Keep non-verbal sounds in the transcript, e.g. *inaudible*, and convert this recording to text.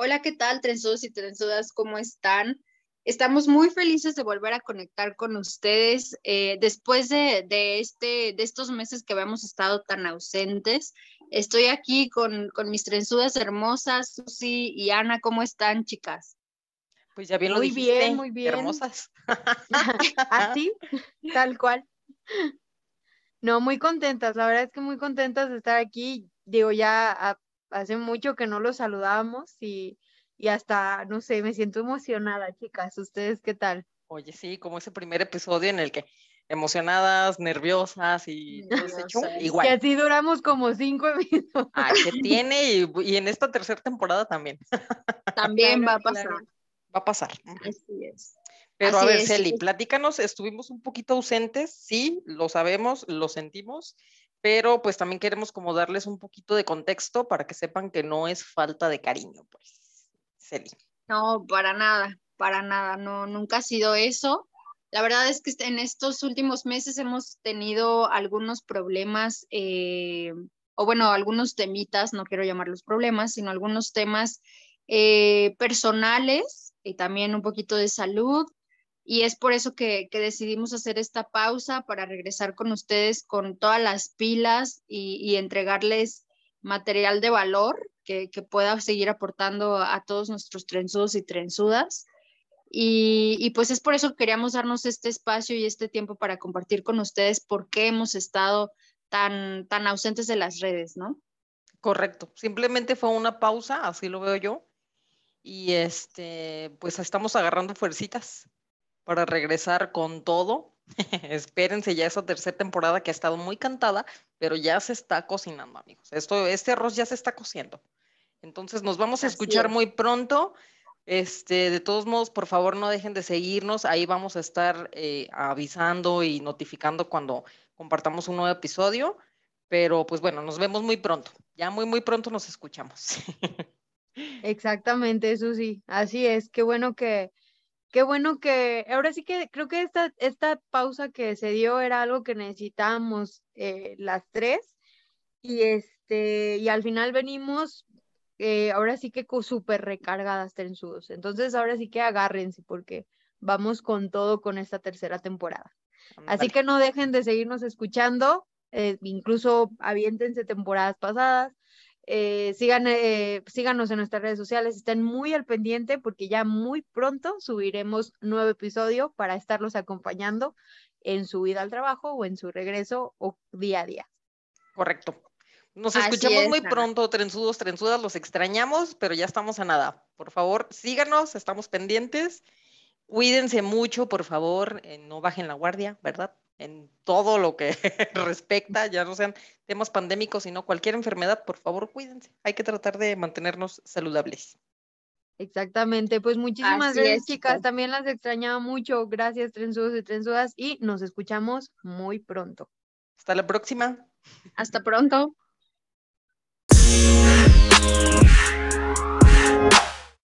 Hola, ¿qué tal, trenzudos y trenzudas? ¿Cómo están? Estamos muy felices de volver a conectar con ustedes eh, después de, este, de estos meses que habíamos estado tan ausentes. Estoy aquí con, mis trenzudas hermosas, Susi y Ana. ¿Cómo están, chicas? Pues ya bien lo muy dijiste. bien, muy bien. Hermosas. *laughs* Así, tal cual. No, muy contentas. La verdad es que muy contentas de estar aquí. Digo, ya hace mucho que no los saludábamos y, hasta, no sé, me siento emocionada, chicas. ¿Ustedes qué tal? Oye, sí, como ese primer episodio en el que emocionadas, nerviosas y igual. Y así duramos como cinco *laughs* minutos. Ah, que tiene y, en esta tercera temporada también. *laughs* También va a pasar. Va a pasar. Así es. Pero a ver, Celi, platícanos, estuvimos un poquito ausentes, sí, lo sabemos, lo sentimos, pero pues también queremos como darles un poquito de contexto para que sepan que no es falta de cariño, pues. No, para nada, para nada, no, nunca ha sido eso. La verdad es que en estos últimos meses hemos tenido algunos problemas, eh, o bueno, algunos temitas, no quiero llamarlos problemas, sino algunos temas eh, personales y también un poquito de salud y es por eso que, decidimos hacer esta pausa para regresar con ustedes con todas las pilas y, entregarles material de valor que, pueda seguir aportando a todos nuestros trenzudos y trenzudas. Y, pues es por eso que queríamos darnos este espacio y este tiempo para compartir con ustedes por qué hemos estado tan, tan ausentes de las redes, ¿no? Correcto, simplemente fue una pausa, así lo veo yo. Y este, pues estamos agarrando fuercitas para regresar con todo. *laughs* Espérense ya esa tercera temporada que ha estado muy cantada, pero ya se está cocinando, amigos. Esto, este arroz ya se está cociendo. Entonces nos vamos a escuchar muy pronto. Este, de todos modos, por favor, no dejen de seguirnos. Ahí vamos a estar eh, avisando y notificando cuando compartamos un nuevo episodio. Pero pues bueno, nos vemos muy pronto. Ya muy, muy pronto nos escuchamos. *laughs* Exactamente, Susi. Así es. Qué bueno que, qué bueno que, ahora sí que creo que esta, esta pausa que se dio era algo que necesitábamos eh, las tres y este, y al final venimos eh, ahora sí que súper recargadas trenzudos. Entonces ahora sí que agárrense porque vamos con todo con esta tercera temporada. Así que no dejen de seguirnos escuchando, eh, incluso aviéntense temporadas pasadas, eh, sigan, eh, síganos en nuestras redes sociales, estén muy al pendiente porque ya muy pronto subiremos nuevo episodio para estarlos acompañando en su vida al trabajo o en su regreso o día a día. Correcto. Nos escuchamos muy pronto, trenzudos, trenzudas, los extrañamos, pero ya estamos a nada. Por favor, síganos, estamos pendientes. Cuídense mucho, por favor, eh, no bajen la guardia, ¿verdad? En todo lo que *laughs* respecta, ya no sean temas pandémicos, sino cualquier enfermedad, por favor, cuídense. Hay que tratar de mantenernos saludables. Exactamente, pues muchísimas gracias, chicas. También las extrañaba mucho. Gracias, trenzudos y trenzudas, y nos escuchamos muy pronto. Hasta la próxima. Hasta pronto.